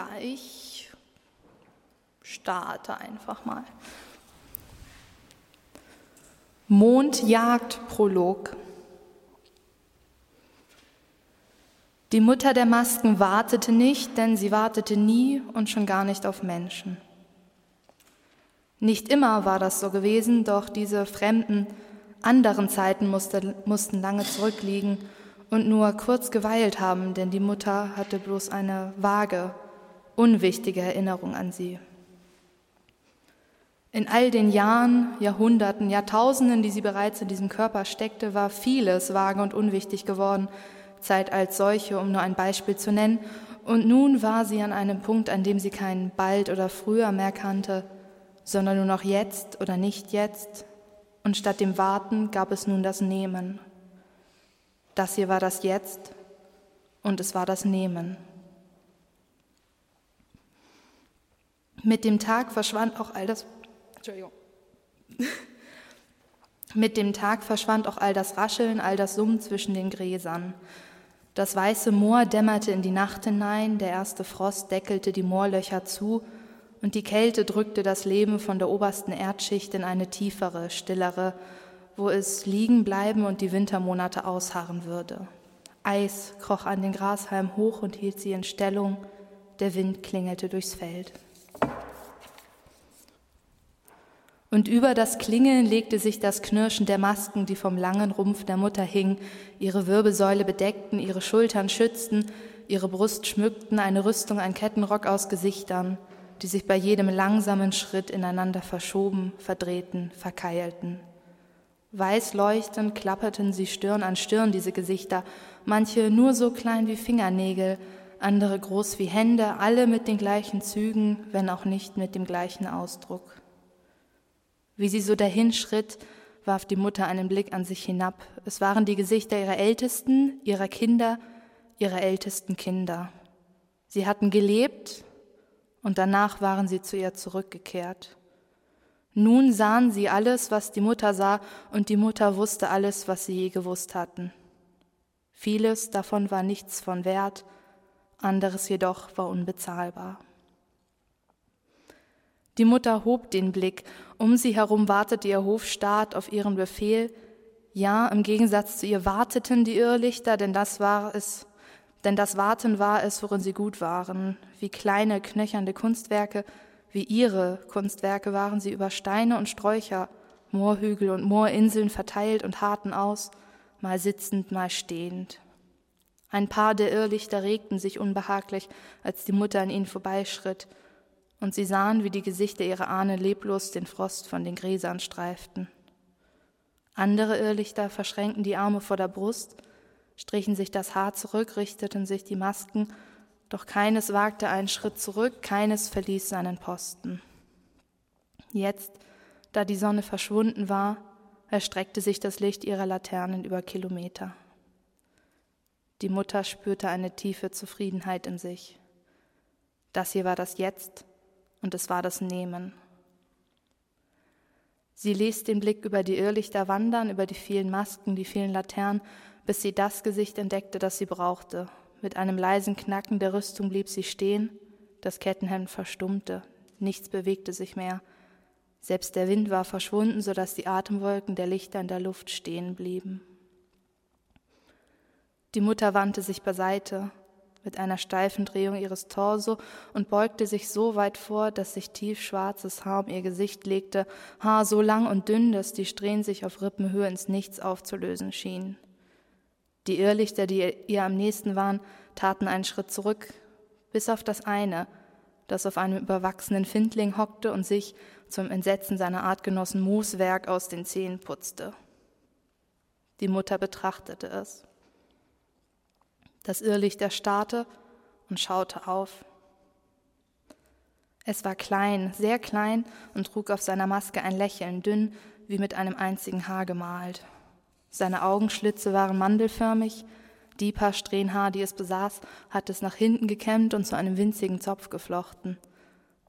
ja, ich starte einfach mal. Mondjagd-Prolog. Die Mutter der Masken wartete nicht, denn sie wartete nie und schon gar nicht auf Menschen. Nicht immer war das so gewesen, doch diese fremden, anderen Zeiten musste, mussten lange zurückliegen und nur kurz geweilt haben, denn die Mutter hatte bloß eine vage, unwichtige Erinnerung an sie. In all den Jahren, Jahrhunderten, Jahrtausenden, die sie bereits in diesem Körper steckte, war vieles vage und unwichtig geworden, Zeit als solche, um nur ein Beispiel zu nennen, und nun war sie an einem Punkt, an dem sie kein bald oder früher mehr kannte, sondern nur noch jetzt oder nicht jetzt, und statt dem Warten gab es nun das Nehmen. Das hier war das Jetzt und es war das Nehmen. Mit dem Tag verschwand auch all das Entschuldigung. Mit dem Tag verschwand auch all das Rascheln, all das Summen zwischen den Gräsern. Das weiße Moor dämmerte in die Nacht hinein, der erste Frost deckelte die Moorlöcher zu und die Kälte drückte das Leben von der obersten Erdschicht in eine tiefere, stillere, wo es liegen bleiben und die Wintermonate ausharren würde. Eis kroch an den Grashalm hoch und hielt sie in Stellung, der Wind klingelte durchs Feld. Und über das Klingeln legte sich das Knirschen der Masken, die vom langen Rumpf der Mutter hingen, ihre Wirbelsäule bedeckten, ihre Schultern schützten, ihre Brust schmückten, eine Rüstung, ein Kettenrock aus Gesichtern, die sich bei jedem langsamen Schritt ineinander verschoben, verdrehten, verkeilten. Weiß leuchtend klapperten sie Stirn an Stirn, diese Gesichter, manche nur so klein wie Fingernägel, andere groß wie Hände, alle mit den gleichen Zügen, wenn auch nicht mit dem gleichen Ausdruck. Wie sie so dahinschritt, warf die Mutter einen Blick an sich hinab. Es waren die Gesichter ihrer Ältesten, ihrer Kinder, ihrer ältesten Kinder. Sie hatten gelebt und danach waren sie zu ihr zurückgekehrt. Nun sahen sie alles, was die Mutter sah, und die Mutter wusste alles, was sie je gewusst hatten. Vieles davon war nichts von Wert, anderes jedoch war unbezahlbar. Die Mutter hob den Blick, um sie herum wartete ihr Hofstaat auf ihren Befehl. Ja, im Gegensatz zu ihr warteten die Irrlichter, denn das war es, denn das Warten war es, worin sie gut waren. Wie kleine, knöchernde Kunstwerke, wie ihre Kunstwerke waren sie über Steine und Sträucher, Moorhügel und Moorinseln verteilt und harten aus, mal sitzend, mal stehend. Ein paar der Irrlichter regten sich unbehaglich, als die Mutter an ihnen vorbeischritt und sie sahen, wie die Gesichter ihrer Ahne leblos den Frost von den Gräsern streiften. Andere Irrlichter verschränkten die Arme vor der Brust, strichen sich das Haar zurück, richteten sich die Masken, doch keines wagte einen Schritt zurück, keines verließ seinen Posten. Jetzt, da die Sonne verschwunden war, erstreckte sich das Licht ihrer Laternen über Kilometer. Die Mutter spürte eine tiefe Zufriedenheit in sich. Das hier war das Jetzt, und es war das Nehmen. Sie ließ den Blick über die Irrlichter wandern, über die vielen Masken, die vielen Laternen, bis sie das Gesicht entdeckte, das sie brauchte. Mit einem leisen Knacken der Rüstung blieb sie stehen, das Kettenhemd verstummte, nichts bewegte sich mehr. Selbst der Wind war verschwunden, so dass die Atemwolken der Lichter in der Luft stehen blieben. Die Mutter wandte sich beiseite, mit einer steifen Drehung ihres Torso und beugte sich so weit vor, dass sich tiefschwarzes Haar um ihr Gesicht legte, Haar so lang und dünn, dass die Strähnen sich auf Rippenhöhe ins Nichts aufzulösen schienen. Die Irrlichter, die ihr am nächsten waren, taten einen Schritt zurück, bis auf das eine, das auf einem überwachsenen Findling hockte und sich zum Entsetzen seiner Artgenossen Mooswerk aus den Zähnen putzte. Die Mutter betrachtete es. Das Irrlicht erstarrte und schaute auf. Es war klein, sehr klein und trug auf seiner Maske ein Lächeln, dünn wie mit einem einzigen Haar gemalt. Seine Augenschlitze waren mandelförmig, die paar Strähnen Haar, die es besaß, hatte es nach hinten gekämmt und zu einem winzigen Zopf geflochten.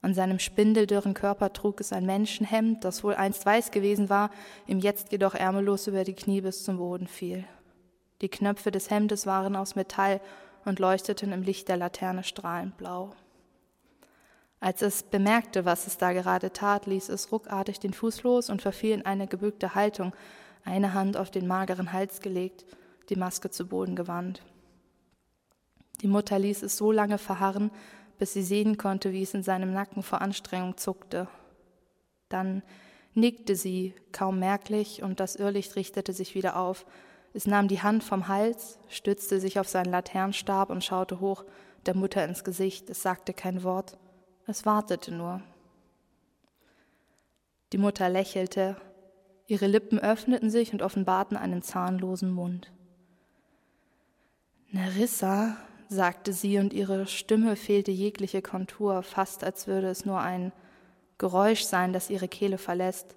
An seinem spindeldürren Körper trug es ein Menschenhemd, das wohl einst weiß gewesen war, ihm jetzt jedoch ärmellos über die Knie bis zum Boden fiel. Die Knöpfe des Hemdes waren aus Metall und leuchteten im Licht der Laterne strahlend blau. Als es bemerkte, was es da gerade tat, ließ es ruckartig den Fuß los und verfiel in eine gebückte Haltung, eine Hand auf den mageren Hals gelegt, die Maske zu Boden gewandt. Die Mutter ließ es so lange verharren, bis sie sehen konnte, wie es in seinem Nacken vor Anstrengung zuckte. Dann nickte sie, kaum merklich, und das Irrlicht richtete sich wieder auf. Es nahm die Hand vom Hals, stützte sich auf seinen Laternenstab und schaute hoch der Mutter ins Gesicht. Es sagte kein Wort. Es wartete nur. Die Mutter lächelte, ihre Lippen öffneten sich und offenbarten einen zahnlosen Mund. Nerissa, sagte sie, und ihre Stimme fehlte jegliche Kontur, fast als würde es nur ein Geräusch sein, das ihre Kehle verlässt.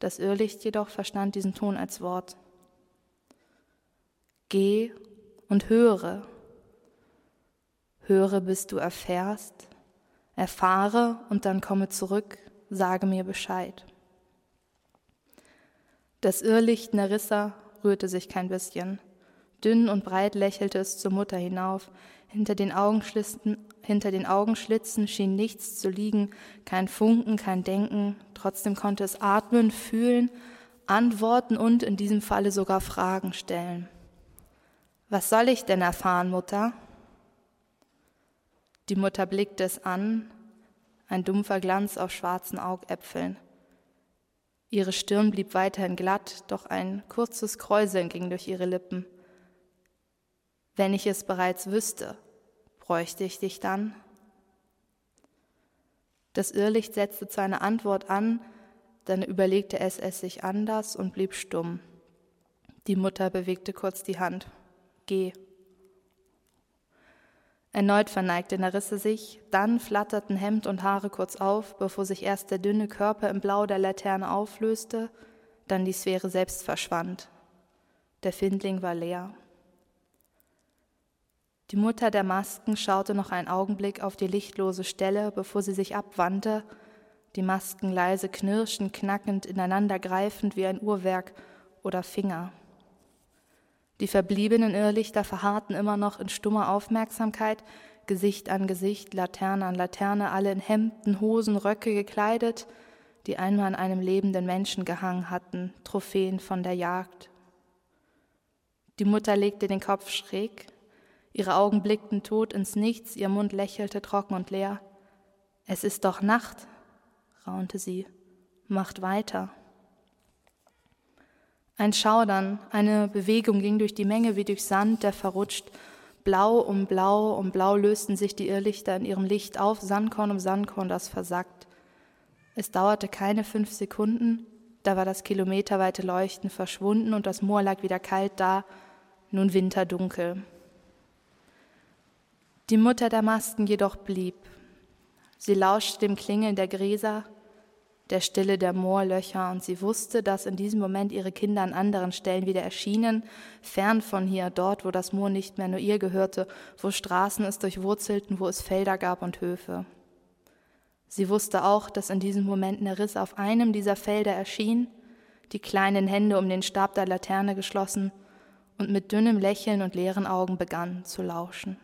Das Irrlicht jedoch verstand diesen Ton als Wort. Geh und höre. Höre, bis du erfährst, Erfahre und dann komme zurück, sage mir Bescheid. Das Irrlicht Nerissa rührte sich kein bisschen. Dünn und breit lächelte es zur Mutter hinauf. Hinter den, hinter den Augenschlitzen schien nichts zu liegen, kein Funken, kein Denken. Trotzdem konnte es atmen, fühlen, antworten und in diesem Falle sogar Fragen stellen. Was soll ich denn erfahren, Mutter? Die Mutter blickte es an, ein dumpfer Glanz auf schwarzen Augäpfeln. Ihre Stirn blieb weiterhin glatt, doch ein kurzes Kräuseln ging durch ihre Lippen. Wenn ich es bereits wüsste, bräuchte ich dich dann? Das Irrlicht setzte zu einer Antwort an, dann überlegte es es sich anders und blieb stumm. Die Mutter bewegte kurz die Hand. Geh. Erneut verneigte Narisse sich, dann flatterten Hemd und Haare kurz auf, bevor sich erst der dünne Körper im Blau der Laterne auflöste, dann die Sphäre selbst verschwand. Der Findling war leer. Die Mutter der Masken schaute noch einen Augenblick auf die lichtlose Stelle, bevor sie sich abwandte, die Masken leise knirschend, knackend, ineinander greifend wie ein Uhrwerk oder Finger. Die verbliebenen Irrlichter verharrten immer noch in stummer Aufmerksamkeit, Gesicht an Gesicht, Laterne an Laterne, alle in Hemden, Hosen, Röcke gekleidet, die einmal an einem lebenden Menschen gehangen hatten, Trophäen von der Jagd. Die Mutter legte den Kopf schräg, ihre Augen blickten tot ins Nichts, ihr Mund lächelte trocken und leer. Es ist doch Nacht, raunte sie, macht weiter. Ein Schaudern, eine Bewegung ging durch die Menge wie durch Sand, der verrutscht. Blau um Blau um Blau lösten sich die Irrlichter in ihrem Licht auf, Sandkorn um Sandkorn, das versackt. Es dauerte keine fünf Sekunden, da war das kilometerweite Leuchten verschwunden und das Moor lag wieder kalt da, nun winterdunkel. Die Mutter der Masken jedoch blieb. Sie lauschte dem Klingeln der Gräser, der Stille der Moorlöcher, und sie wusste, dass in diesem Moment ihre Kinder an anderen Stellen wieder erschienen, fern von hier, dort, wo das Moor nicht mehr nur ihr gehörte, wo Straßen es durchwurzelten, wo es Felder gab und Höfe. Sie wusste auch, dass in diesem Moment Riss auf einem dieser Felder erschien, die kleinen Hände um den Stab der Laterne geschlossen und mit dünnem Lächeln und leeren Augen begann zu lauschen.